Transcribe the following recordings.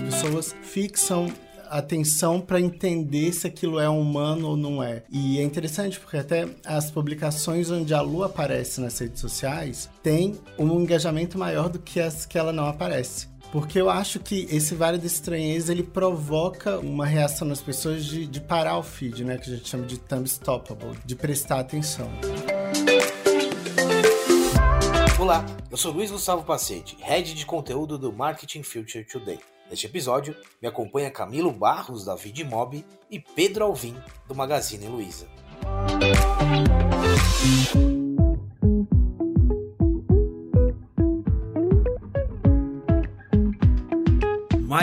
As pessoas fixam atenção para entender se aquilo é humano ou não é. E é interessante porque até as publicações onde a Lu aparece nas redes sociais têm um engajamento maior do que as que ela não aparece. Porque eu acho que esse Vale da Estranheza, ele provoca uma reação nas pessoas de, de parar o feed, né? Que a gente chama de thumb stoppable, de prestar atenção. Olá, eu sou Luiz Gustavo Pacete, Head de Conteúdo do Marketing Future Today. Neste episódio, me acompanha Camilo Barros, da Vidmob, e Pedro Alvim, do Magazine Luiza.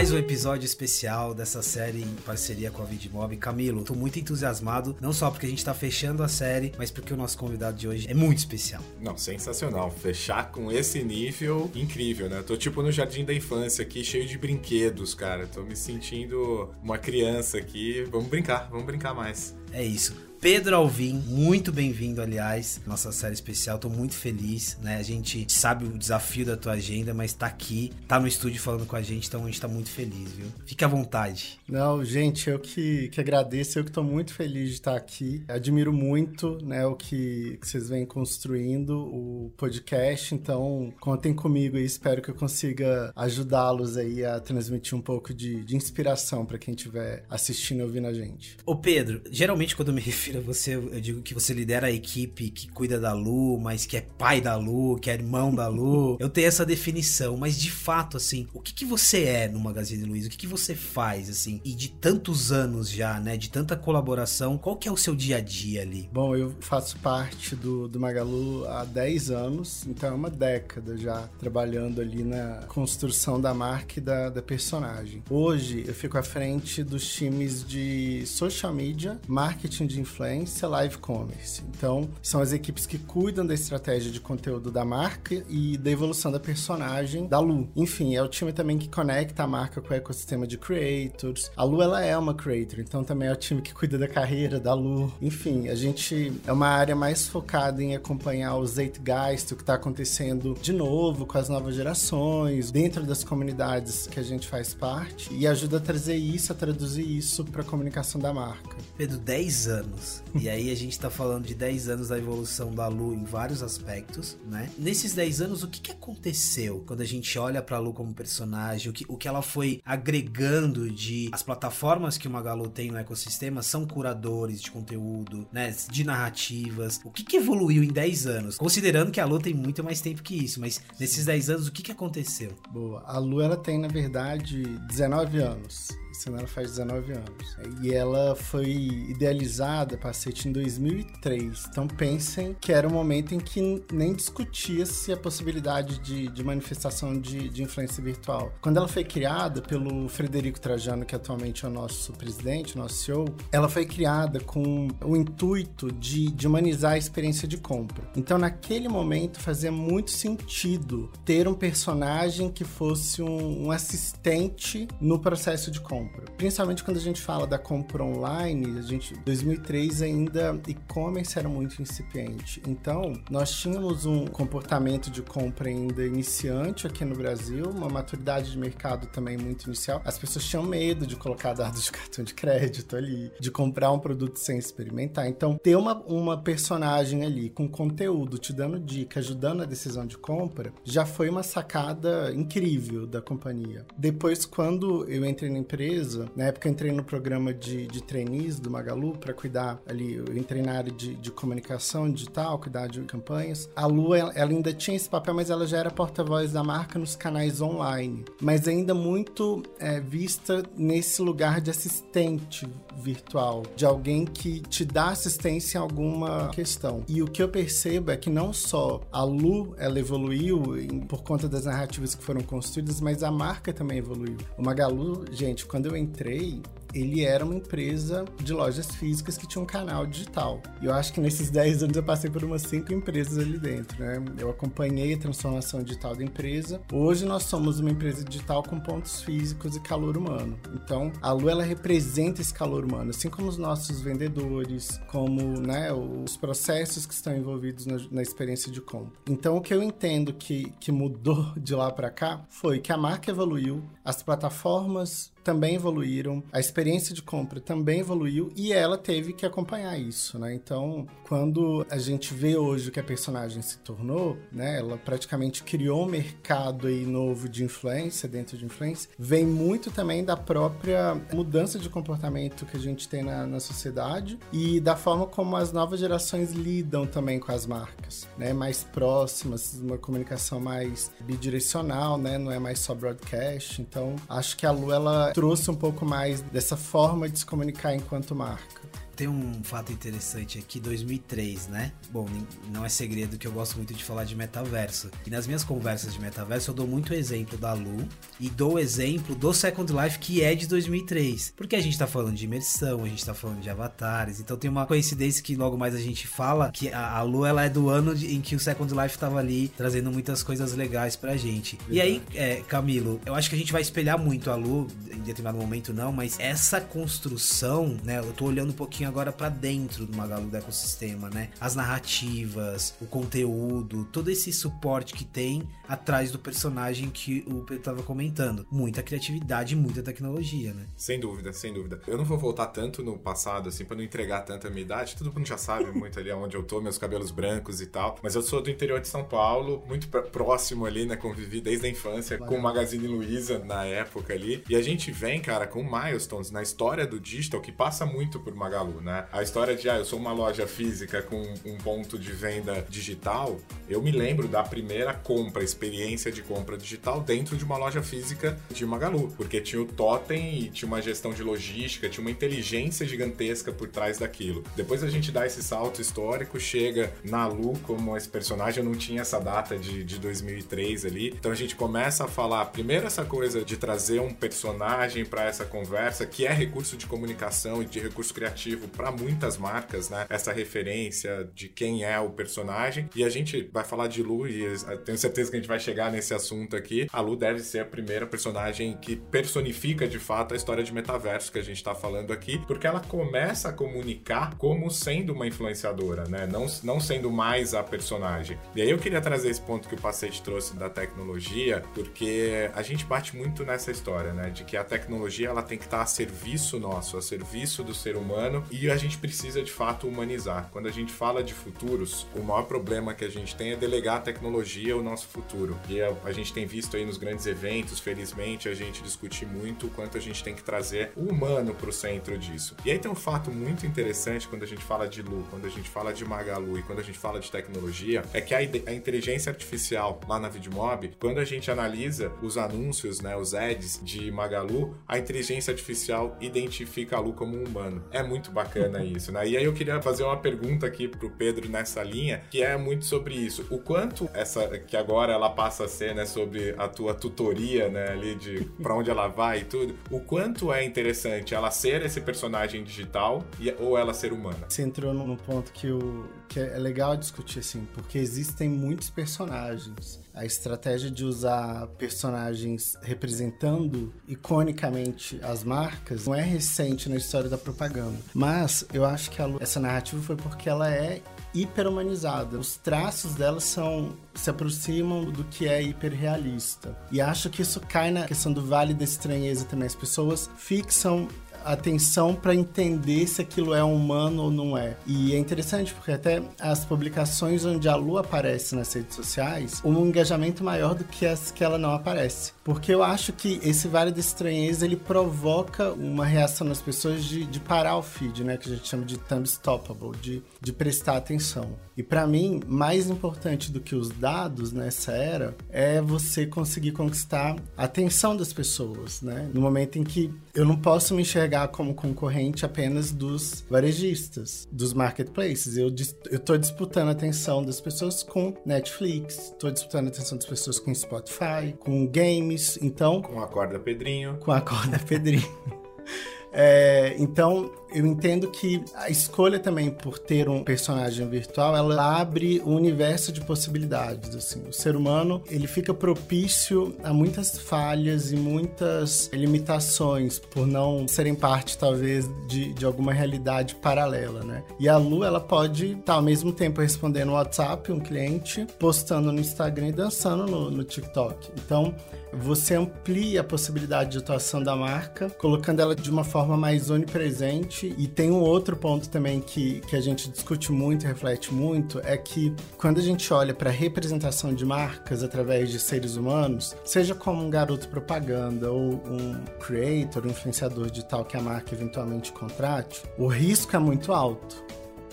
Mais um episódio especial dessa série em parceria com a Vidmob. Camilo, tô muito entusiasmado, não só porque a gente tá fechando a série, mas porque o nosso convidado de hoje é muito especial. Não, sensacional. Fechar com esse nível, incrível, né? Tô tipo no jardim da infância aqui, cheio de brinquedos, cara. Tô me sentindo uma criança aqui. Vamos brincar, vamos brincar mais. É isso. Pedro Alvim, muito bem-vindo, aliás, nossa série especial. Tô muito feliz, né? A gente sabe o desafio da tua agenda, mas tá aqui, tá no estúdio falando com a gente, então a gente tá muito feliz, viu? Fique à vontade. Não, gente, eu que, que agradeço, eu que tô muito feliz de estar aqui. Admiro muito, né, o que, que vocês vêm construindo, o podcast, então contem comigo e espero que eu consiga ajudá-los aí a transmitir um pouco de, de inspiração para quem estiver assistindo e ouvindo a gente. Ô Pedro, geralmente quando eu me refiro refiro a você, eu digo que você lidera a equipe que cuida da Lu, mas que é pai da Lu, que é irmão da Lu. Eu tenho essa definição, mas de fato, assim, o que, que você é no Magazine Luiza? O que, que você faz, assim? E de tantos anos já, né? De tanta colaboração, qual que é o seu dia a dia ali? Bom, eu faço parte do, do Magalu há 10 anos, então é uma década já trabalhando ali na construção da marca e da, da personagem. Hoje eu fico à frente dos times de social media, marketing de influência influência, live commerce. Então, são as equipes que cuidam da estratégia de conteúdo da marca e da evolução da personagem da Lu. Enfim, é o time também que conecta a marca com o ecossistema de creators. A Lu, ela é uma creator, então também é o time que cuida da carreira da Lu. Enfim, a gente é uma área mais focada em acompanhar o zeitgeist, o que está acontecendo de novo com as novas gerações, dentro das comunidades que a gente faz parte, e ajuda a trazer isso, a traduzir isso para a comunicação da marca. Pedro, 10 anos e aí a gente tá falando de 10 anos da evolução da Lu em vários aspectos, né? Nesses 10 anos, o que, que aconteceu quando a gente olha pra Lu como personagem? O que, o que ela foi agregando de... As plataformas que o Magalu tem no ecossistema são curadores de conteúdo, né? De narrativas. O que, que evoluiu em 10 anos? Considerando que a Lu tem muito mais tempo que isso, mas nesses 10 anos, o que, que aconteceu? Boa. A Lu, ela tem, na verdade, 19 anos. Ela faz 19 anos. E ela foi idealizada, Pacete, em 2003. Então pensem que era um momento em que nem discutia-se a possibilidade de, de manifestação de, de, influência virtual. Quando ela foi criada pelo Frederico Trajano, que atualmente é o nosso presidente, nosso CEO, ela foi criada com o intuito de, de humanizar a experiência de compra. Então naquele momento fazia muito sentido ter um personagem que fosse um, um assistente no processo de compra compra. Principalmente quando a gente fala da compra online, a gente 2003 ainda e-commerce era muito incipiente. Então, nós tínhamos um comportamento de compra ainda iniciante aqui no Brasil, uma maturidade de mercado também muito inicial. As pessoas tinham medo de colocar dados de cartão de crédito ali, de comprar um produto sem experimentar. Então, ter uma, uma personagem ali com conteúdo, te dando dica, ajudando a decisão de compra, já foi uma sacada incrível da companhia. Depois, quando eu entrei na empresa, empresa. Na época eu entrei no programa de, de trainees do Magalu para cuidar ali, eu entrei na área de, de comunicação digital, cuidar de campanhas. A Lu, ela, ela ainda tinha esse papel, mas ela já era porta-voz da marca nos canais online. Mas ainda muito é, vista nesse lugar de assistente virtual, de alguém que te dá assistência em alguma questão. E o que eu percebo é que não só a Lu ela evoluiu em, por conta das narrativas que foram construídas, mas a marca também evoluiu. O Magalu, gente, quando eu entrei, ele era uma empresa de lojas físicas que tinha um canal digital. E eu acho que nesses 10 anos eu passei por umas 5 empresas ali dentro, né? Eu acompanhei a transformação digital da empresa. Hoje nós somos uma empresa digital com pontos físicos e calor humano. Então, a Lu ela representa esse calor humano, assim como os nossos vendedores, como, né, os processos que estão envolvidos na, na experiência de compra. Então, o que eu entendo que, que mudou de lá para cá foi que a marca evoluiu, as plataformas também evoluíram, a experiência de compra também evoluiu e ela teve que acompanhar isso, né? Então, quando a gente vê hoje o que a personagem se tornou, né? Ela praticamente criou um mercado aí novo de influência, dentro de influência, vem muito também da própria mudança de comportamento que a gente tem na, na sociedade e da forma como as novas gerações lidam também com as marcas, né? Mais próximas, uma comunicação mais bidirecional, né? Não é mais só broadcast. Então, acho que a Lu, ela trouxe um pouco mais dessa forma de se comunicar enquanto marca tem um fato interessante aqui, 2003, né? Bom, não é segredo que eu gosto muito de falar de metaverso. E nas minhas conversas de metaverso eu dou muito exemplo da Lu e dou exemplo do Second Life que é de 2003. Porque a gente tá falando de imersão, a gente tá falando de avatares, então tem uma coincidência que logo mais a gente fala que a, a Lu ela é do ano de, em que o Second Life tava ali trazendo muitas coisas legais pra gente. E aí, é, Camilo, eu acho que a gente vai espelhar muito a Lu em determinado momento não, mas essa construção, né? Eu tô olhando um pouquinho agora para dentro do Magalu do ecossistema, né? As narrativas, o conteúdo, todo esse suporte que tem atrás do personagem que o Pedro tava comentando. Muita criatividade, muita tecnologia, né? Sem dúvida, sem dúvida. Eu não vou voltar tanto no passado, assim, para não entregar tanta minha idade. Todo mundo já sabe muito ali onde eu tô, meus cabelos brancos e tal. Mas eu sou do interior de São Paulo, muito próximo ali, né? Convivi desde a infância com o Magazine Luiza na época ali. E a gente vem, cara, com milestones na história do digital que passa muito por Magalu né? A história de, ah, eu sou uma loja física com um ponto de venda digital, eu me lembro da primeira compra, experiência de compra digital dentro de uma loja física de Magalu, porque tinha o totem e tinha uma gestão de logística, tinha uma inteligência gigantesca por trás daquilo. Depois a gente dá esse salto histórico, chega na Lu como esse personagem, eu não tinha essa data de, de 2003 ali, então a gente começa a falar, primeiro essa coisa de trazer um personagem para essa conversa, que é recurso de comunicação e de recurso criativo para muitas marcas, né? Essa referência de quem é o personagem. E a gente vai falar de Lu e tenho certeza que a gente vai chegar nesse assunto aqui. A Lu deve ser a primeira personagem que personifica de fato a história de metaverso que a gente tá falando aqui, porque ela começa a comunicar como sendo uma influenciadora, né? Não, não sendo mais a personagem. E aí eu queria trazer esse ponto que o Pacete trouxe da tecnologia, porque a gente bate muito nessa história, né? De que a tecnologia ela tem que estar a serviço nosso, a serviço do ser humano e a gente precisa de fato humanizar. Quando a gente fala de futuros, o maior problema que a gente tem é delegar a tecnologia ao nosso futuro. E a, a gente tem visto aí nos grandes eventos, felizmente, a gente discutir muito o quanto a gente tem que trazer o humano para o centro disso. E aí tem um fato muito interessante quando a gente fala de Lu, quando a gente fala de Magalu e quando a gente fala de tecnologia, é que a, a inteligência artificial lá na Vidmob, quando a gente analisa os anúncios, né, os ads de Magalu, a inteligência artificial identifica a Lu como um humano. É muito bacana isso, né? E aí eu queria fazer uma pergunta aqui pro Pedro nessa linha, que é muito sobre isso. O quanto essa, que agora ela passa a ser, né, sobre a tua tutoria, né, ali de para onde ela vai e tudo, o quanto é interessante ela ser esse personagem digital e, ou ela ser humana? Você entrou num ponto que, o, que é legal discutir, assim, porque existem muitos personagens a estratégia de usar personagens representando iconicamente as marcas não é recente na história da propaganda. Mas eu acho que a, essa narrativa foi porque ela é hiperhumanizada. Os traços dela são se aproximam do que é hiperrealista. E acho que isso cai na questão do vale da estranheza também. As pessoas fixam atenção para entender se aquilo é humano ou não é. E é interessante porque até as publicações onde a Lu aparece nas redes sociais, um engajamento maior do que as que ela não aparece. Porque eu acho que esse Vale da Estranheza, ele provoca uma reação nas pessoas de, de parar o feed, né? Que a gente chama de thumb stoppable, de, de prestar atenção. E para mim, mais importante do que os dados nessa era é você conseguir conquistar a atenção das pessoas, né? No momento em que eu não posso me enxergar como concorrente apenas dos varejistas, dos marketplaces. Eu estou disputando a atenção das pessoas com Netflix, estou disputando a atenção das pessoas com Spotify, com games, então... Com a corda Pedrinho. Com a corda Pedrinho. É, então, eu entendo que a escolha também por ter um personagem virtual, ela abre um universo de possibilidades, assim. O ser humano, ele fica propício a muitas falhas e muitas limitações por não serem parte, talvez, de, de alguma realidade paralela, né? E a Lu, ela pode estar ao mesmo tempo respondendo no WhatsApp um cliente, postando no Instagram e dançando no, no TikTok. Então, você amplia a possibilidade de atuação da marca, colocando ela de uma forma mais onipresente. E tem um outro ponto também que, que a gente discute muito e reflete muito, é que quando a gente olha para a representação de marcas através de seres humanos, seja como um garoto propaganda ou um creator, um influenciador digital que a marca eventualmente contrate, o risco é muito alto.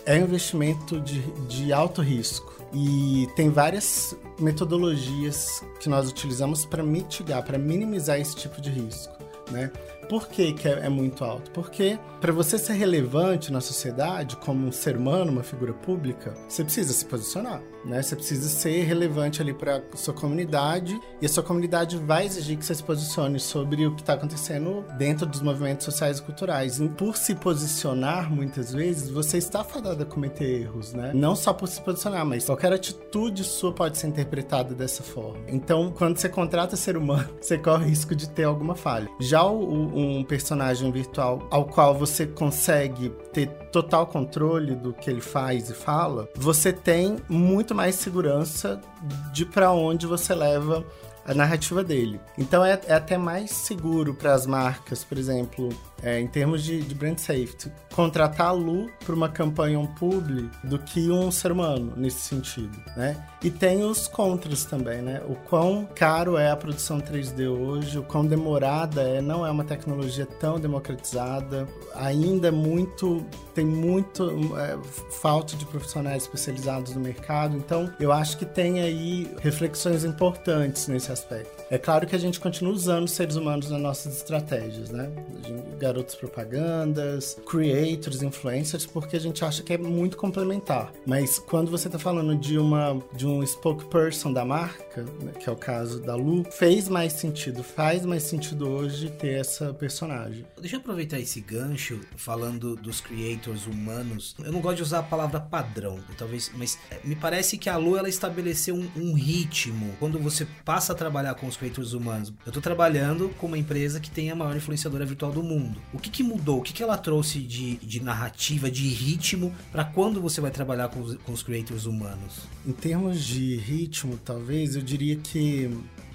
É um investimento de, de alto risco. E tem várias metodologias que nós utilizamos para mitigar, para minimizar esse tipo de risco, né? Por que, que é, é muito alto? Porque para você ser relevante na sociedade, como um ser humano, uma figura pública, você precisa se posicionar, né? Você precisa ser relevante ali para sua comunidade e a sua comunidade vai exigir que você se posicione sobre o que está acontecendo dentro dos movimentos sociais e culturais. E por se posicionar, muitas vezes, você está fadado a cometer erros, né? Não só por se posicionar, mas qualquer atitude sua pode ser interpretada dessa forma. Então, quando você contrata ser humano, você corre o risco de ter alguma falha. Já o, um personagem virtual ao qual você consegue ter total controle do que ele faz e fala, você tem muito mais segurança de para onde você leva a narrativa dele. Então é, é até mais seguro para as marcas, por exemplo, é, em termos de, de, brand safety, contratar a Lu para uma campanha, um publi, do que um ser humano nesse sentido, né? E tem os contras também, né? O quão caro é a produção 3D hoje, o quão demorada é, não é uma tecnologia tão democratizada, ainda é muito, tem muito é, falta de profissionais especializados no mercado, então eu acho que tem aí reflexões importantes nesse aspecto. É claro que a gente continua usando seres humanos nas nossas estratégias, né? Garotos propagandas, creators, influencers, porque a gente acha que é muito complementar. Mas quando você está falando de uma de um spokesperson da marca, né, que é o caso da Lu, fez mais sentido, faz mais sentido hoje ter essa personagem. Deixa eu aproveitar esse gancho falando dos creators humanos. Eu não gosto de usar a palavra padrão, talvez, mas é, me parece que a Lu ela estabeleceu um, um ritmo. Quando você passa a trabalhar com os creators humanos, eu estou trabalhando com uma empresa que tem a maior influenciadora virtual do mundo. O que, que mudou? O que, que ela trouxe de, de narrativa, de ritmo, para quando você vai trabalhar com os, com os creators humanos? Em termos de ritmo, talvez, eu diria que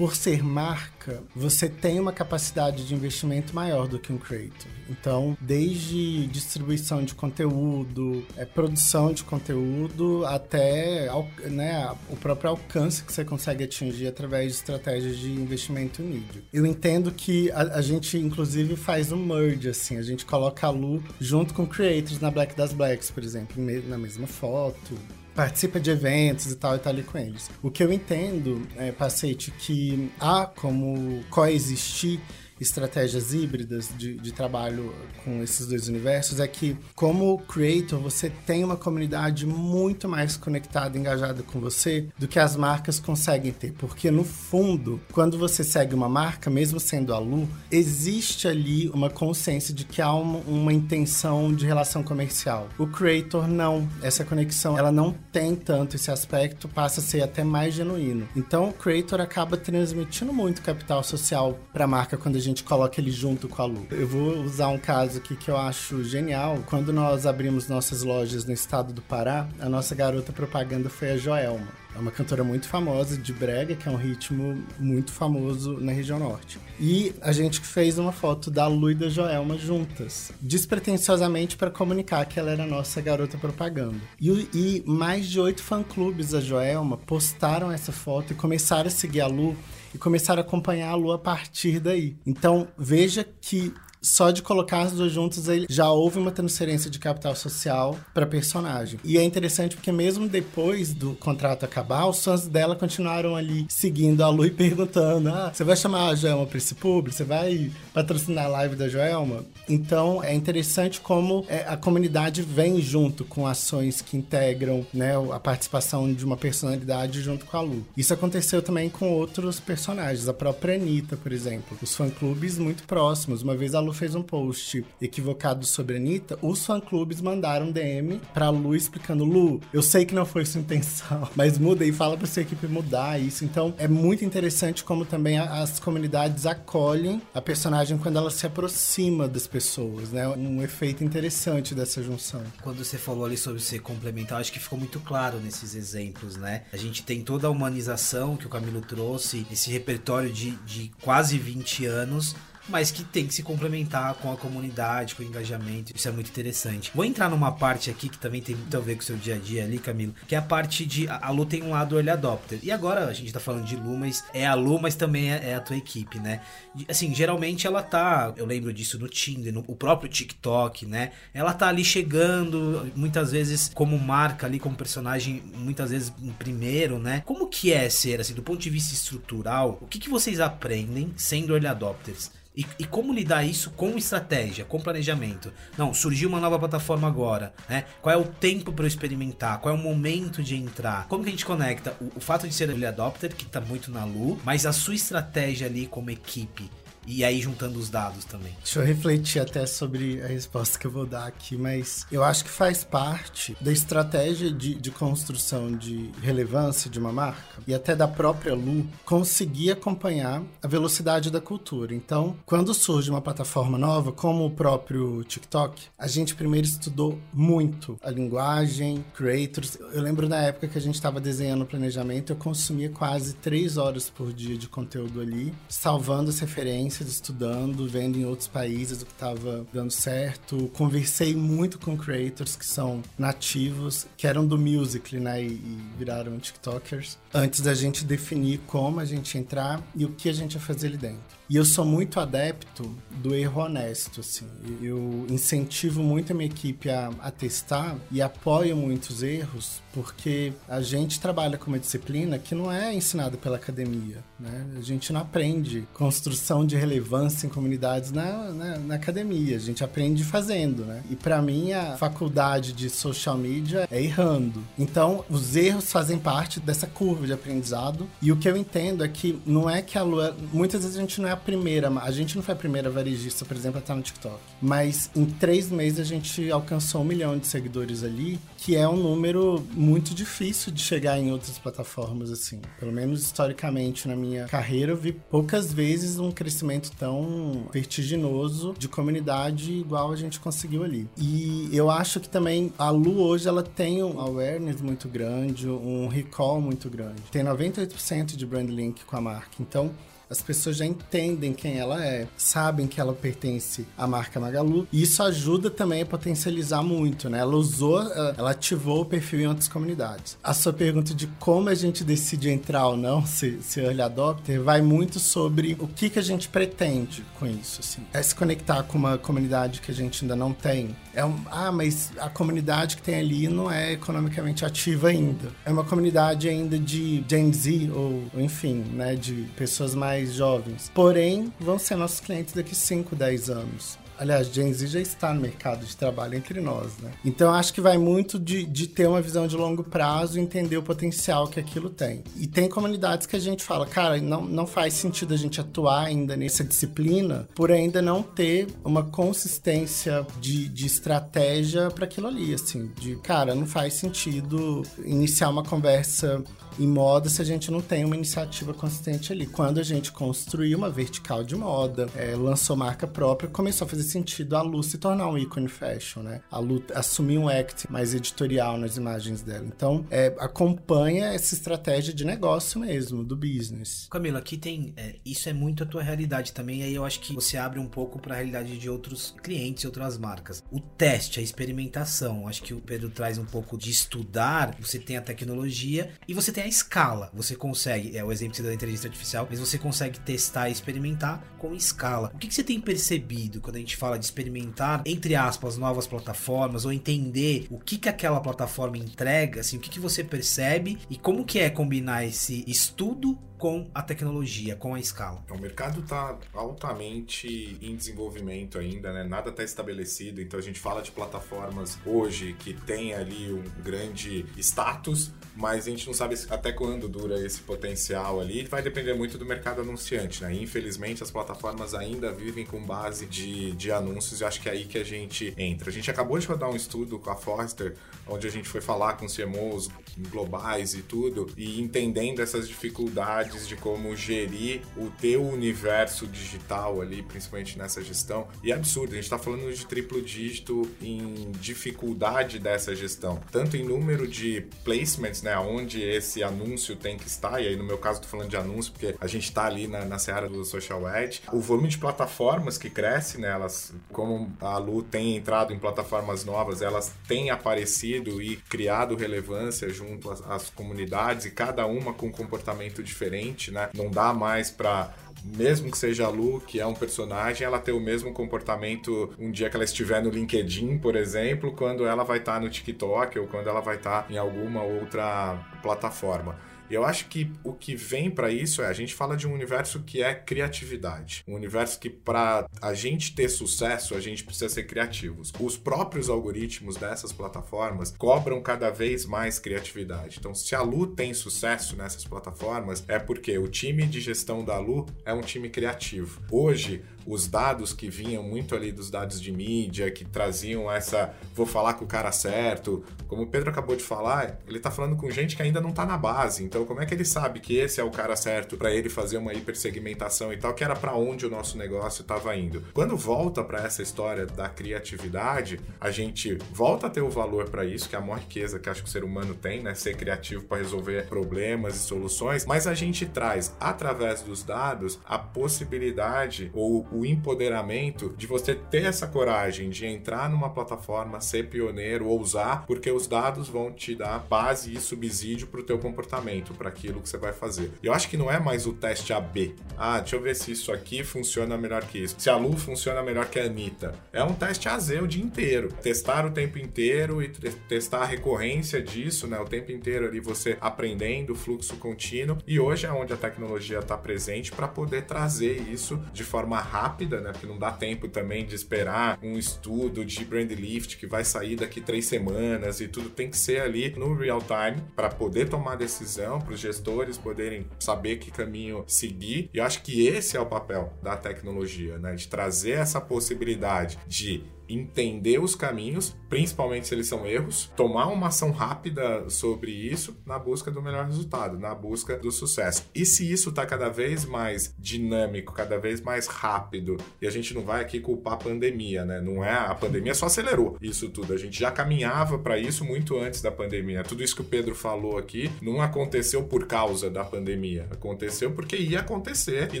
por ser marca, você tem uma capacidade de investimento maior do que um creator. Então, desde distribuição de conteúdo, é, produção de conteúdo, até né, o próprio alcance que você consegue atingir através de estratégias de investimento em mídia. Eu entendo que a, a gente, inclusive, faz um merge, assim, a gente coloca a Lu junto com creators na Black das Blacks, por exemplo, na mesma foto participa de eventos e tal e tá ali com eles. O que eu entendo, é, Pacete, que há como coexistir estratégias híbridas de, de trabalho com esses dois universos é que, como creator, você tem uma comunidade muito mais conectada, engajada com você do que as marcas conseguem ter. Porque, no fundo, quando você segue uma marca, mesmo sendo a Lu, existe ali uma consciência de que há uma, uma intenção de relação comercial. O creator não. Essa conexão, ela não tem tanto esse aspecto, passa a ser até mais genuíno. Então, o creator acaba transmitindo muito capital social para a marca quando a gente gente coloca ele junto com a Lu. Eu vou usar um caso aqui que eu acho genial. Quando nós abrimos nossas lojas no estado do Pará, a nossa garota propaganda foi a Joelma. É uma cantora muito famosa de brega, que é um ritmo muito famoso na região norte. E a gente fez uma foto da Lu e da Joelma juntas, despretensiosamente para comunicar que ela era a nossa garota propaganda. E, e mais de oito fã-clubes da Joelma postaram essa foto e começaram a seguir a Lu e começaram a acompanhar a Lu a partir daí. Então, veja que só de colocar as duas juntas, já houve uma transferência de capital social para personagem. E é interessante porque mesmo depois do contrato acabar, os fãs dela continuaram ali seguindo a Lu e perguntando: "Ah, você vai chamar a Joelma para esse público? Você vai patrocinar a live da Joelma?" Então, é interessante como é, a comunidade vem junto com ações que integram, né, a participação de uma personalidade junto com a Lu. Isso aconteceu também com outros personagens, a própria Anitta, por exemplo. Os fã-clubes muito próximos. Uma vez a Lu Lu fez um post equivocado sobre a Anitta, os fã-clubes mandaram DM pra Lu explicando: Lu, eu sei que não foi sua intenção, mas muda e fala pra sua equipe mudar isso. Então é muito interessante como também as comunidades acolhem a personagem quando ela se aproxima das pessoas, né? Um efeito interessante dessa junção. Quando você falou ali sobre ser complementar, acho que ficou muito claro nesses exemplos, né? A gente tem toda a humanização que o Camilo trouxe, esse repertório de, de quase 20 anos mas que tem que se complementar com a comunidade, com o engajamento. Isso é muito interessante. Vou entrar numa parte aqui que também tem muito a ver com o seu dia a dia ali, Camilo, que é a parte de. A Lu tem um lado early adopter. E agora a gente tá falando de Lu, mas é a Lu, mas também é, é a tua equipe, né? Assim, geralmente ela tá. Eu lembro disso no Tinder, no o próprio TikTok, né? Ela tá ali chegando, muitas vezes como marca ali, como personagem, muitas vezes em primeiro, né? Como que é ser, assim, do ponto de vista estrutural, o que, que vocês aprendem sendo early adopters? E, e, como lidar isso com estratégia, com planejamento? Não, surgiu uma nova plataforma agora, né? Qual é o tempo para eu experimentar? Qual é o momento de entrar? Como que a gente conecta o, o fato de ser early adopter, que está muito na Lu, mas a sua estratégia ali como equipe? E aí juntando os dados também. Deixa eu refletir até sobre a resposta que eu vou dar aqui, mas eu acho que faz parte da estratégia de, de construção de relevância de uma marca e até da própria Lu conseguir acompanhar a velocidade da cultura. Então, quando surge uma plataforma nova, como o próprio TikTok, a gente primeiro estudou muito a linguagem, creators. Eu lembro na época que a gente estava desenhando o planejamento, eu consumia quase três horas por dia de conteúdo ali, salvando as referências experiências estudando, vendo em outros países o que estava dando certo. Conversei muito com creators que são nativos, que eram do Musical.ly, né? E, viraram TikTokers. Antes da gente definir como a gente entrar e o que a gente ia fazer ali dentro. E eu sou muito adepto do erro honesto, assim. Eu incentivo muito a minha equipe a, a testar e apoio muitos erros, porque a gente trabalha com uma disciplina que não é ensinada pela academia, né? A gente não aprende construção de relevância em comunidades na, na, na academia, a gente aprende fazendo, né? E para mim, a faculdade de social media é errando. Então, os erros fazem parte dessa curva de aprendizado, e o que eu entendo é que não é que a lua... Muitas vezes a gente não é primeira, a gente não foi a primeira varejista, por exemplo, a estar no TikTok. Mas em três meses a gente alcançou um milhão de seguidores ali, que é um número muito difícil de chegar em outras plataformas, assim. Pelo menos historicamente na minha carreira, eu vi poucas vezes um crescimento tão vertiginoso de comunidade igual a gente conseguiu ali. E eu acho que também a Lu hoje ela tem um awareness muito grande, um recall muito grande. Tem 98% de brand link com a marca. Então, as pessoas já entendem quem ela é, sabem que ela pertence à marca Magalu. E isso ajuda também a potencializar muito, né? Ela usou, ela ativou o perfil em outras comunidades. A sua pergunta de como a gente decide entrar ou não, se, se early adopter, vai muito sobre o que, que a gente pretende com isso, assim. É se conectar com uma comunidade que a gente ainda não tem. É um, ah, mas a comunidade que tem ali não é economicamente ativa ainda. É uma comunidade ainda de Gen Z ou, enfim, né, de pessoas mais mais jovens. Porém, vão ser nossos clientes daqui 5, 10 anos. Aliás, Gen Z já está no mercado de trabalho entre nós, né? Então acho que vai muito de, de ter uma visão de longo prazo e entender o potencial que aquilo tem. E tem comunidades que a gente fala, cara, não, não faz sentido a gente atuar ainda nessa disciplina por ainda não ter uma consistência de, de estratégia para aquilo ali, assim. De, cara, não faz sentido iniciar uma conversa em moda se a gente não tem uma iniciativa consistente ali. Quando a gente construiu uma vertical de moda, é, lançou marca própria, começou a fazer sentido a Lu se tornar um ícone fashion, né? A Lu assumir um act mais editorial nas imagens dela. Então, é, acompanha essa estratégia de negócio mesmo, do business. Camila, aqui tem. É, isso é muito a tua realidade também, aí eu acho que você abre um pouco para a realidade de outros clientes outras marcas. O teste, a experimentação, acho que o Pedro traz um pouco de estudar, você tem a tecnologia e você tem tem a escala. Você consegue, é o exemplo da inteligência artificial, mas você consegue testar e experimentar com escala. O que, que você tem percebido quando a gente fala de experimentar, entre aspas, novas plataformas, ou entender o que, que aquela plataforma entrega, assim, o que, que você percebe e como que é combinar esse estudo com a tecnologia, com a escala? O mercado está altamente em desenvolvimento ainda, né? Nada está estabelecido, então a gente fala de plataformas hoje que tem ali um grande status, mas a gente não sabe até quando dura esse potencial ali. Vai depender muito do mercado anunciante, né? Infelizmente, as plataformas ainda vivem com base de, de anúncios e acho que é aí que a gente entra. A gente acabou de rodar um estudo com a Forrester, onde a gente foi falar com CMOs globais e tudo, e entendendo essas dificuldades de como gerir o teu universo digital ali, principalmente nessa gestão. E é absurdo, a gente está falando de triplo dígito em dificuldade dessa gestão, tanto em número de placements, né, onde esse anúncio tem que estar, e aí no meu caso estou falando de anúncio porque a gente está ali na, na seara do social ad, o volume de plataformas que cresce, né, elas, como a Lu tem entrado em plataformas novas, elas têm aparecido e criado relevância junto às, às comunidades e cada uma com um comportamento diferente, né? Não dá mais para mesmo que seja a Lu, que é um personagem, ela ter o mesmo comportamento um dia que ela estiver no LinkedIn, por exemplo, quando ela vai estar tá no TikTok ou quando ela vai estar tá em alguma outra plataforma. Eu acho que o que vem para isso é a gente fala de um universo que é criatividade. Um universo que para a gente ter sucesso, a gente precisa ser criativos. Os próprios algoritmos dessas plataformas cobram cada vez mais criatividade. Então, se a Lu tem sucesso nessas plataformas, é porque o time de gestão da Lu é um time criativo. Hoje, os dados que vinham muito ali dos dados de mídia, que traziam essa vou falar com o cara certo. Como o Pedro acabou de falar, ele está falando com gente que ainda não está na base. Então, como é que ele sabe que esse é o cara certo para ele fazer uma hipersegmentação e tal, que era para onde o nosso negócio estava indo? Quando volta para essa história da criatividade, a gente volta a ter o valor para isso, que é a maior riqueza que acho que o ser humano tem, né? Ser criativo para resolver problemas e soluções, mas a gente traz através dos dados a possibilidade ou o empoderamento de você ter essa coragem de entrar numa plataforma, ser pioneiro, ousar, porque os dados vão te dar base e subsídio para o teu comportamento, para aquilo que você vai fazer. Eu acho que não é mais o teste AB. Ah, deixa eu ver se isso aqui funciona melhor que isso. Se a Lu funciona melhor que a Anitta. É um teste AZ o dia inteiro. Testar o tempo inteiro e testar a recorrência disso, né? O tempo inteiro ali você aprendendo fluxo contínuo. E hoje é onde a tecnologia está presente para poder trazer isso de forma rápida rápida, né? Porque não dá tempo também de esperar um estudo de brand lift que vai sair daqui três semanas e tudo tem que ser ali no real time para poder tomar decisão, para os gestores poderem saber que caminho seguir. E eu acho que esse é o papel da tecnologia, né? De trazer essa possibilidade de entender os caminhos, principalmente se eles são erros, tomar uma ação rápida sobre isso na busca do melhor resultado, na busca do sucesso. E se isso está cada vez mais dinâmico, cada vez mais rápido, e a gente não vai aqui culpar a pandemia, né? Não é a pandemia só acelerou isso tudo. A gente já caminhava para isso muito antes da pandemia. Tudo isso que o Pedro falou aqui não aconteceu por causa da pandemia, aconteceu porque ia acontecer e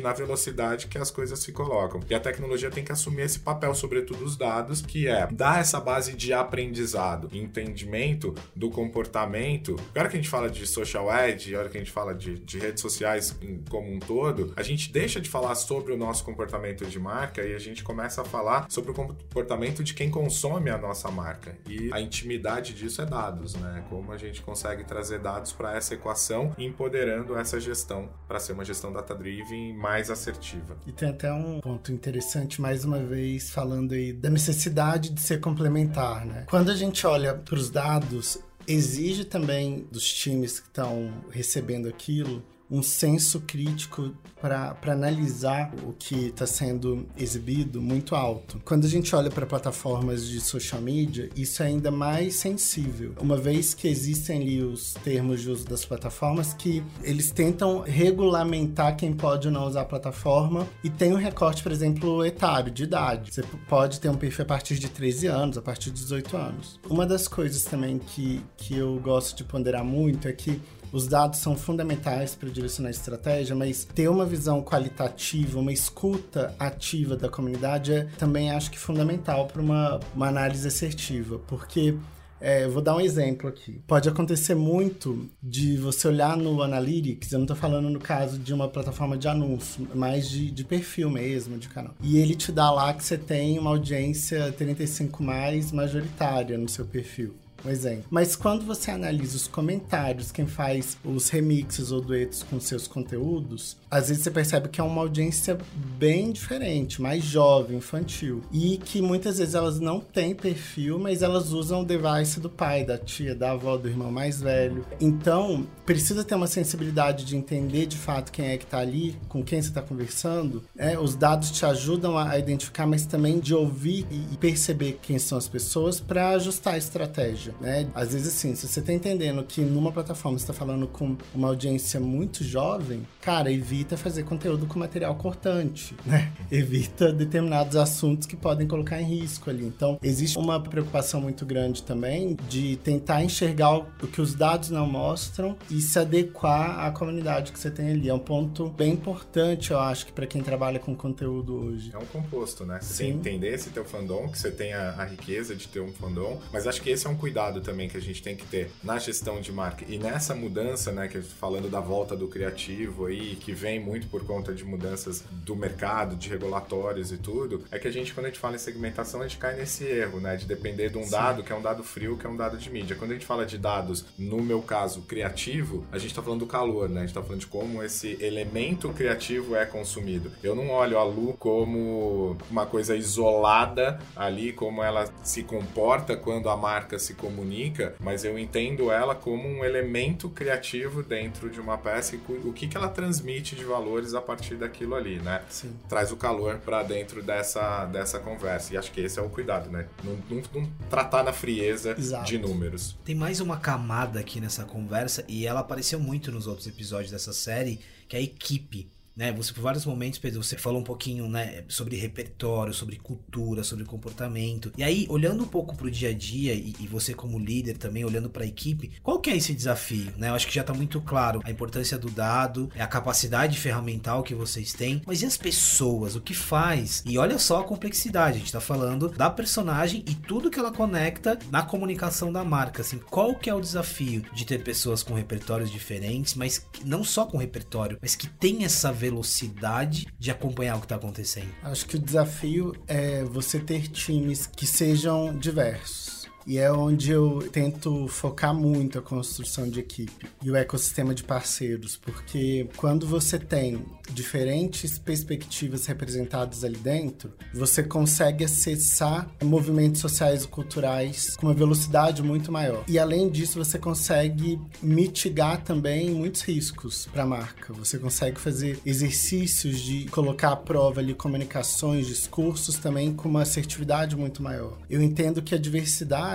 na velocidade que as coisas se colocam. E a tecnologia tem que assumir esse papel, sobretudo os dados, que é dar essa base de aprendizado, entendimento do comportamento. Agora que a gente fala de social ad, agora que a gente fala de, de redes sociais como um todo, a gente deixa de falar sobre o nosso comportamento de marca e a gente começa a falar sobre o comportamento de quem consome a nossa marca. E a intimidade disso é dados, né? Como a gente consegue trazer dados para essa equação, empoderando essa gestão para ser uma gestão data-driven mais assertiva. E tem até um ponto interessante, mais uma vez, falando aí da necessidade necessidade de ser complementar, né? Quando a gente olha para os dados, exige também dos times que estão recebendo aquilo um senso crítico para analisar o que está sendo exibido muito alto. Quando a gente olha para plataformas de social media, isso é ainda mais sensível, uma vez que existem ali os termos de uso das plataformas que eles tentam regulamentar quem pode ou não usar a plataforma e tem um recorte, por exemplo, etário, de idade. Você pode ter um perfil a partir de 13 anos, a partir de 18 anos. Uma das coisas também que, que eu gosto de ponderar muito é que os dados são fundamentais para direcionar a estratégia, mas ter uma visão qualitativa, uma escuta ativa da comunidade é também acho que fundamental para uma, uma análise assertiva, porque é, vou dar um exemplo aqui. Pode acontecer muito de você olhar no Analytics, eu não estou falando no caso de uma plataforma de anúncio, mas de, de perfil mesmo, de canal. E ele te dá lá que você tem uma audiência 35 mais majoritária no seu perfil. Um exemplo. Mas quando você analisa os comentários, quem faz os remixes ou duetos com seus conteúdos, às vezes você percebe que é uma audiência bem diferente, mais jovem, infantil. E que muitas vezes elas não têm perfil, mas elas usam o device do pai, da tia, da avó, do irmão mais velho. Então, precisa ter uma sensibilidade de entender de fato quem é que tá ali, com quem você está conversando. É, os dados te ajudam a identificar, mas também de ouvir e perceber quem são as pessoas para ajustar a estratégia. Né? Às vezes, assim, se você está entendendo que numa plataforma você está falando com uma audiência muito jovem, cara, evita fazer conteúdo com material cortante, né? Evita determinados assuntos que podem colocar em risco ali. Então, existe uma preocupação muito grande também de tentar enxergar o que os dados não mostram e se adequar à comunidade que você tem ali. É um ponto bem importante, eu acho, que para quem trabalha com conteúdo hoje. É um composto, né? Você que entender esse teu fandom, que você tem a, a, riqueza de ter um fandom, mas acho que esse é um cuidado também que a gente tem que ter na gestão de marca. E nessa mudança, né, que falando da volta do criativo aí, que vem muito por conta de mudanças do mercado, de regulatórios e tudo, é que a gente, quando a gente fala em segmentação, a gente cai nesse erro, né? De depender de um Sim. dado que é um dado frio, que é um dado de mídia. Quando a gente fala de dados, no meu caso, criativo, a gente está falando do calor, né? A gente está falando de como esse elemento criativo é consumido. Eu não olho a Lu como uma coisa isolada ali, como ela se comporta quando a marca se comunica, mas eu entendo ela como um elemento criativo dentro de uma peça e o que, que ela transmite de valores a partir daquilo ali, né? Sim. Traz o calor para dentro dessa, dessa conversa. E acho que esse é o cuidado, né? Não, não, não tratar na frieza Exato. de números. Tem mais uma camada aqui nessa conversa e ela apareceu muito nos outros episódios dessa série, que é a equipe né? Você por vários momentos, Pedro, você falou um pouquinho, né, sobre repertório, sobre cultura, sobre comportamento. E aí, olhando um pouco pro dia a dia e, e você como líder também olhando para a equipe, qual que é esse desafio, né? Eu acho que já tá muito claro a importância do dado, a capacidade ferramental que vocês têm, mas e as pessoas, o que faz? E olha só a complexidade, a gente tá falando da personagem e tudo que ela conecta na comunicação da marca, assim, qual que é o desafio de ter pessoas com repertórios diferentes, mas não só com repertório, mas que tem essa velocidade de acompanhar o que está acontecendo? Acho que o desafio é você ter times que sejam diversos e é onde eu tento focar muito a construção de equipe e o ecossistema de parceiros, porque quando você tem diferentes perspectivas representadas ali dentro, você consegue acessar movimentos sociais e culturais com uma velocidade muito maior. E além disso, você consegue mitigar também muitos riscos para a marca. Você consegue fazer exercícios de colocar à prova ali comunicações, discursos também com uma assertividade muito maior. Eu entendo que a diversidade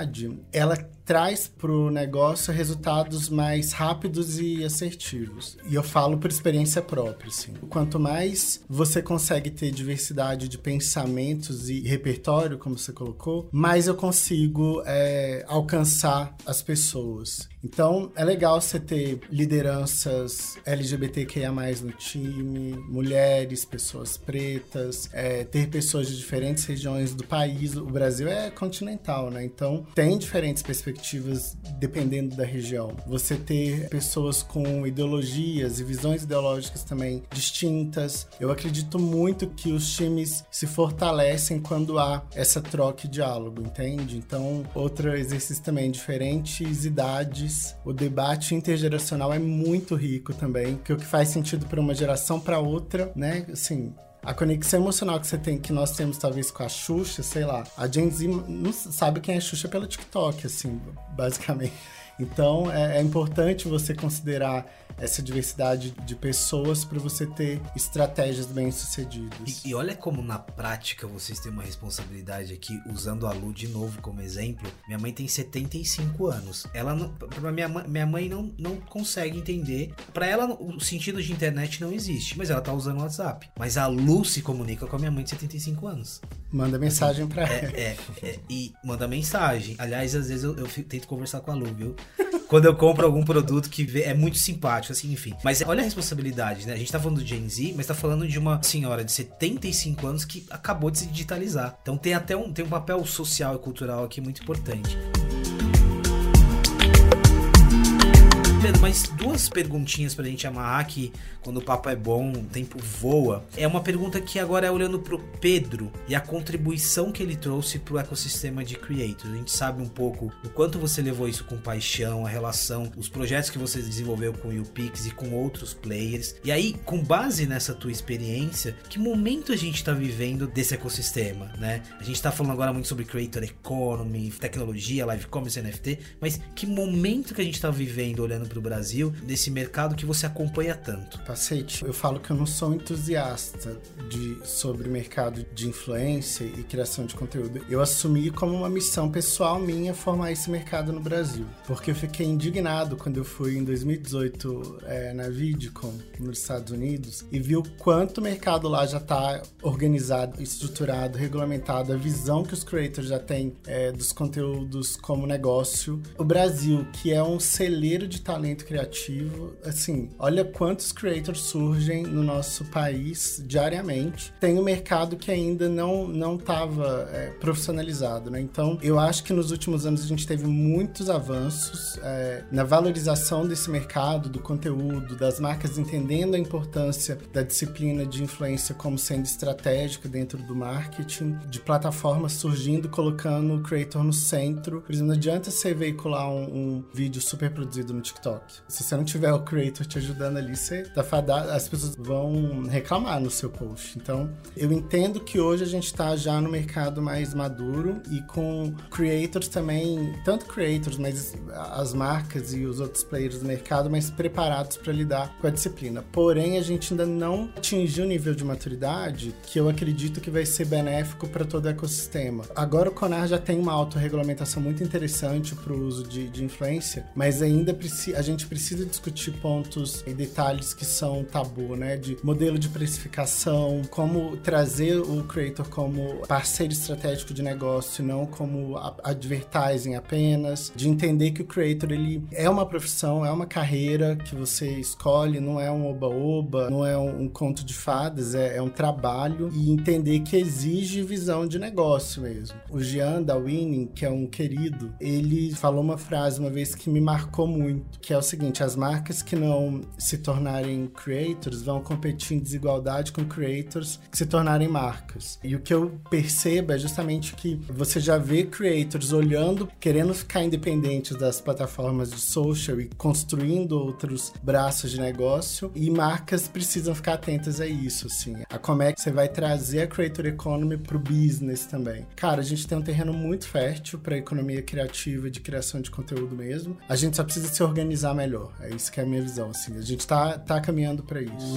ela traz para o negócio resultados mais rápidos e assertivos. E eu falo por experiência própria, assim. Quanto mais você consegue ter diversidade de pensamentos e repertório, como você colocou, mais eu consigo é, alcançar as pessoas. Então, é legal você ter lideranças LGBTQIA+, no time, mulheres, pessoas pretas, é, ter pessoas de diferentes regiões do país. O Brasil é continental, né? Então, tem diferentes perspectivas perspectivas dependendo da região. Você ter pessoas com ideologias e visões ideológicas também distintas. Eu acredito muito que os times se fortalecem quando há essa troca e diálogo, entende? Então, outro exercício também, diferentes idades. O debate intergeracional é muito rico também, que o que faz sentido para uma geração para outra, né? Assim, a conexão emocional que você tem, que nós temos talvez com a Xuxa, sei lá. A Gen Z não sabe quem é Xuxa pelo TikTok, assim, basicamente. Então é, é importante você considerar essa diversidade de pessoas para você ter estratégias bem sucedidas. E, e, olha como na prática vocês têm uma responsabilidade aqui, usando a Lu de novo como exemplo. Minha mãe tem 75 anos. Ela não, pra minha, minha mãe não, não consegue entender. Para ela, o sentido de internet não existe, mas ela tá usando o WhatsApp. Mas a Lu se comunica com a minha mãe de 75 anos. Manda mensagem pra é, ela. É, é, e manda mensagem. Aliás, às vezes eu, eu tento conversar com a Lu, viu? Quando eu compro algum produto que é muito simpático, assim, enfim. Mas olha a responsabilidade, né? A gente tá falando do Gen Z, mas tá falando de uma senhora de 75 anos que acabou de se digitalizar. Então tem até um, tem um papel social e cultural aqui muito importante. Pedro, mas duas perguntinhas pra gente amarrar que quando o papo é bom, o tempo voa. É uma pergunta que agora é olhando pro Pedro e a contribuição que ele trouxe pro ecossistema de creators. A gente sabe um pouco o quanto você levou isso com paixão, a relação, os projetos que você desenvolveu com o UPix e com outros players. E aí, com base nessa tua experiência, que momento a gente tá vivendo desse ecossistema, né? A gente tá falando agora muito sobre creator economy, tecnologia, live commerce, NFT, mas que momento que a gente tá vivendo olhando pro Brasil desse mercado que você acompanha tanto? Pacete, eu falo que eu não sou entusiasta de, sobre mercado de influência e criação de conteúdo. Eu assumi como uma missão pessoal minha formar esse mercado no Brasil. Porque eu fiquei indignado quando eu fui em 2018 é, na Vidcom, nos Estados Unidos, e vi o quanto o mercado lá já está organizado, estruturado, regulamentado, a visão que os creators já têm é, dos conteúdos como negócio. O Brasil, que é um celeiro de talento criativo, assim, olha quantos creators surgem no nosso país diariamente. Tem um mercado que ainda não não estava é, profissionalizado, né? Então, eu acho que nos últimos anos a gente teve muitos avanços é, na valorização desse mercado, do conteúdo, das marcas entendendo a importância da disciplina de influência como sendo estratégica dentro do marketing, de plataformas surgindo, colocando o creator no centro. Por exemplo, não adianta você veicular um, um vídeo super produzido no TikTok. Se você não tiver o creator te ajudando ali, você tá fadado, as pessoas vão reclamar no seu post. Então, eu entendo que hoje a gente tá já no mercado mais maduro e com creators também, tanto creators, mas as marcas e os outros players do mercado mais preparados para lidar com a disciplina. Porém, a gente ainda não atingiu o nível de maturidade que eu acredito que vai ser benéfico para todo o ecossistema. Agora o Conar já tem uma autorregulamentação muito interessante para o uso de, de influência, mas ainda a gente precisa discutir pontos e detalhes que são tabu, né? De modelo de precificação, como trazer o creator como parceiro estratégico de negócio, não como advertising apenas, de entender que o creator ele é uma profissão, é uma carreira que você escolhe, não é um oba-oba, não é um, um, conto de fadas, é, é, um trabalho e entender que exige visão de negócio mesmo. O Jean da Winning, que é um querido, ele falou uma frase uma vez que me marcou muito, que é o seguinte: as marcas que não se tornarem creators vão competir em desigualdade com creators que se tornarem marcas. E o que eu percebo é justamente que você já vê creators olhando, querendo ficar independentes das plataformas de social e construindo outros braços de negócio, e marcas precisam ficar atentas a isso, assim. A como é que você vai trazer a creator economy pro business também. Cara, a gente tem um terreno muito fértil para economia criativa de criação de conteúdo mesmo. A gente só precisa se organizar melhor. É isso que é a minha visão, assim. A gente tá, tá caminhando para isso.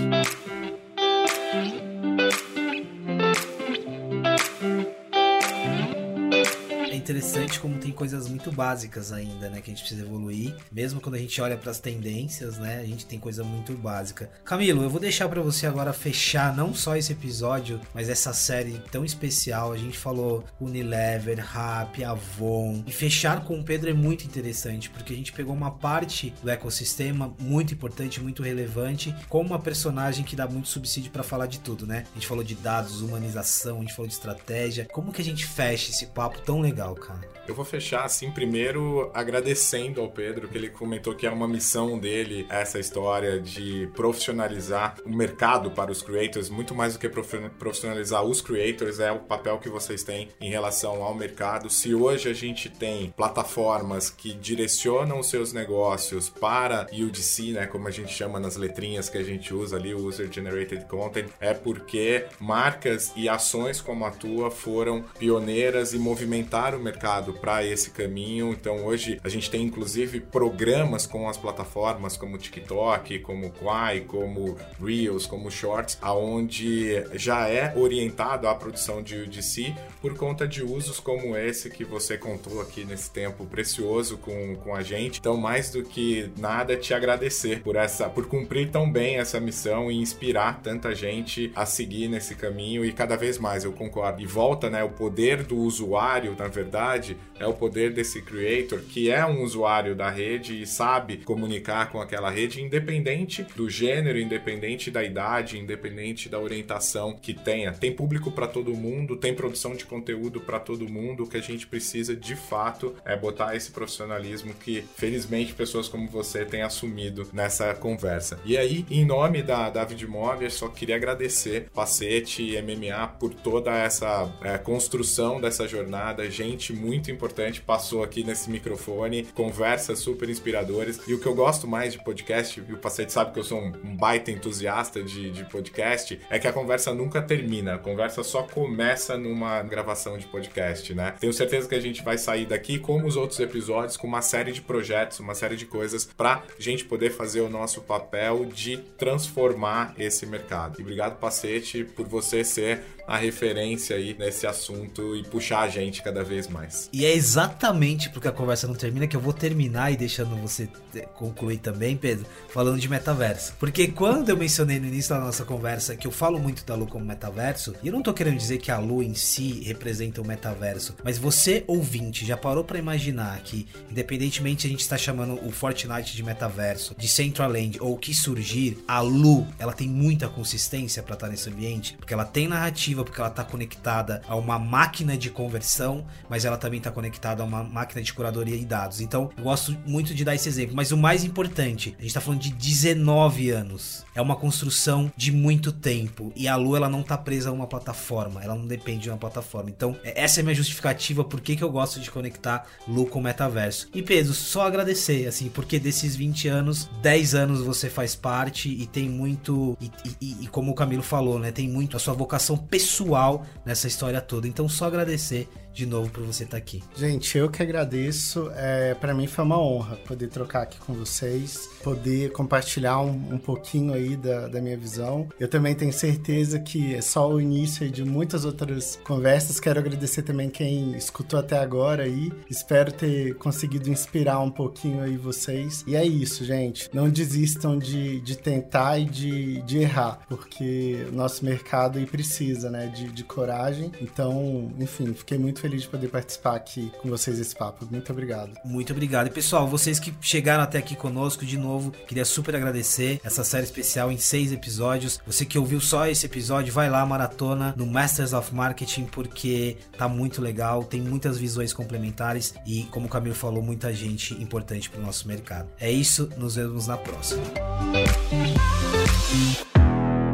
Interessante como tem coisas muito básicas ainda, né, que a gente precisa evoluir. Mesmo quando a gente olha para as tendências, né, a gente tem coisa muito básica. Camilo, eu vou deixar para você agora fechar não só esse episódio, mas essa série tão especial. A gente falou Unilever, Rap, Avon. E fechar com o Pedro é muito interessante, porque a gente pegou uma parte do ecossistema muito importante, muito relevante, com uma personagem que dá muito subsídio para falar de tudo, né? A gente falou de dados, humanização, a gente falou de estratégia. Como que a gente fecha esse papo tão legal, cara. Eu vou fechar assim, primeiro agradecendo ao Pedro, que ele comentou que é uma missão dele essa história de profissionalizar o mercado para os creators, muito mais do que profissionalizar os creators, é o papel que vocês têm em relação ao mercado. Se hoje a gente tem plataformas que direcionam os seus negócios para UGC, né, como a gente chama nas letrinhas que a gente usa ali, User Generated Content, é porque marcas e ações como a tua foram pioneiras e movimentaram o mercado para esse caminho. Então hoje a gente tem inclusive programas com as plataformas como TikTok, como Quai, como Reels, como Shorts, aonde já é orientado à produção de UGC por conta de usos como esse que você contou aqui nesse tempo precioso com, com a gente. Então mais do que nada te agradecer por essa por cumprir tão bem essa missão e inspirar tanta gente a seguir nesse caminho e cada vez mais eu concordo. E volta, né, o poder do usuário, na verdade, é o poder desse creator que é um usuário da rede e sabe comunicar com aquela rede, independente do gênero, independente da idade, independente da orientação que tenha. Tem público para todo mundo, tem produção de conteúdo para todo mundo. O que a gente precisa de fato é botar esse profissionalismo que, felizmente, pessoas como você têm assumido nessa conversa. E aí, em nome da David Mob, eu só queria agradecer Pacete e MMA por toda essa é, construção dessa jornada. Gente muito importante passou aqui nesse microfone, conversas super inspiradoras. E o que eu gosto mais de podcast, e o Pacete sabe que eu sou um, baita entusiasta de, de podcast, é que a conversa nunca termina. A conversa só começa numa gravação de podcast, né? Tenho certeza que a gente vai sair daqui, como os outros episódios, com uma série de projetos, uma série de coisas pra gente poder fazer o nosso papel de transformar esse mercado. E obrigado, Pacete, por você ser a referência aí nesse assunto e puxar a gente cada vez mais. E é exatamente porque a conversa não termina que eu vou terminar e deixando você concluir também, Pedro, falando de metaverso. Porque quando eu mencionei no início da nossa conversa que eu falo muito da Lu como metaverso, e eu não tô querendo dizer que a Lu em si representa o metaverso, mas você ouvinte já parou para imaginar que independentemente a gente está chamando o Fortnite de metaverso, de Central Land ou o que surgir, a Lu, ela tem muita consistência para estar nesse ambiente, porque ela tem narrativa porque ela está conectada a uma máquina de conversão, mas ela também está conectada a uma máquina de curadoria e dados. Então, eu gosto muito de dar esse exemplo. Mas o mais importante, a gente está falando de 19 anos. É uma construção de muito tempo. E a Lu, ela não está presa a uma plataforma. Ela não depende de uma plataforma. Então, é, essa é a minha justificativa por que, que eu gosto de conectar Lu com o metaverso. E Pedro, só agradecer, assim, porque desses 20 anos, 10 anos você faz parte e tem muito. E, e, e como o Camilo falou, né? Tem muito a sua vocação pessoal pessoal nessa história toda. Então, só agradecer de novo por você estar aqui. Gente, eu que agradeço. É, para mim foi uma honra poder trocar aqui com vocês, poder compartilhar um, um pouquinho aí da, da, minha visão. Eu também tenho certeza que é só o início de muitas outras conversas. Quero agradecer também quem escutou até agora aí. Espero ter conseguido inspirar um pouquinho aí vocês. E é isso, gente. Não desistam de, de tentar e de, de errar, porque o nosso mercado aí precisa, né, de, de coragem. Então, enfim, fiquei muito feliz de poder participar aqui com vocês desse papo. Muito obrigado. Muito obrigado. E pessoal, vocês que chegaram até aqui conosco de novo, queria super agradecer essa série especial em seis episódios. Você que ouviu só esse episódio, vai lá maratona no Masters of Marketing porque tá muito legal, tem muitas visões complementares e como o Camilo falou, muita gente importante para o nosso mercado. É isso, nos vemos na próxima.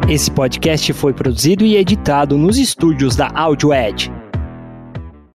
Esse podcast foi produzido e editado nos estúdios da Audio Edge.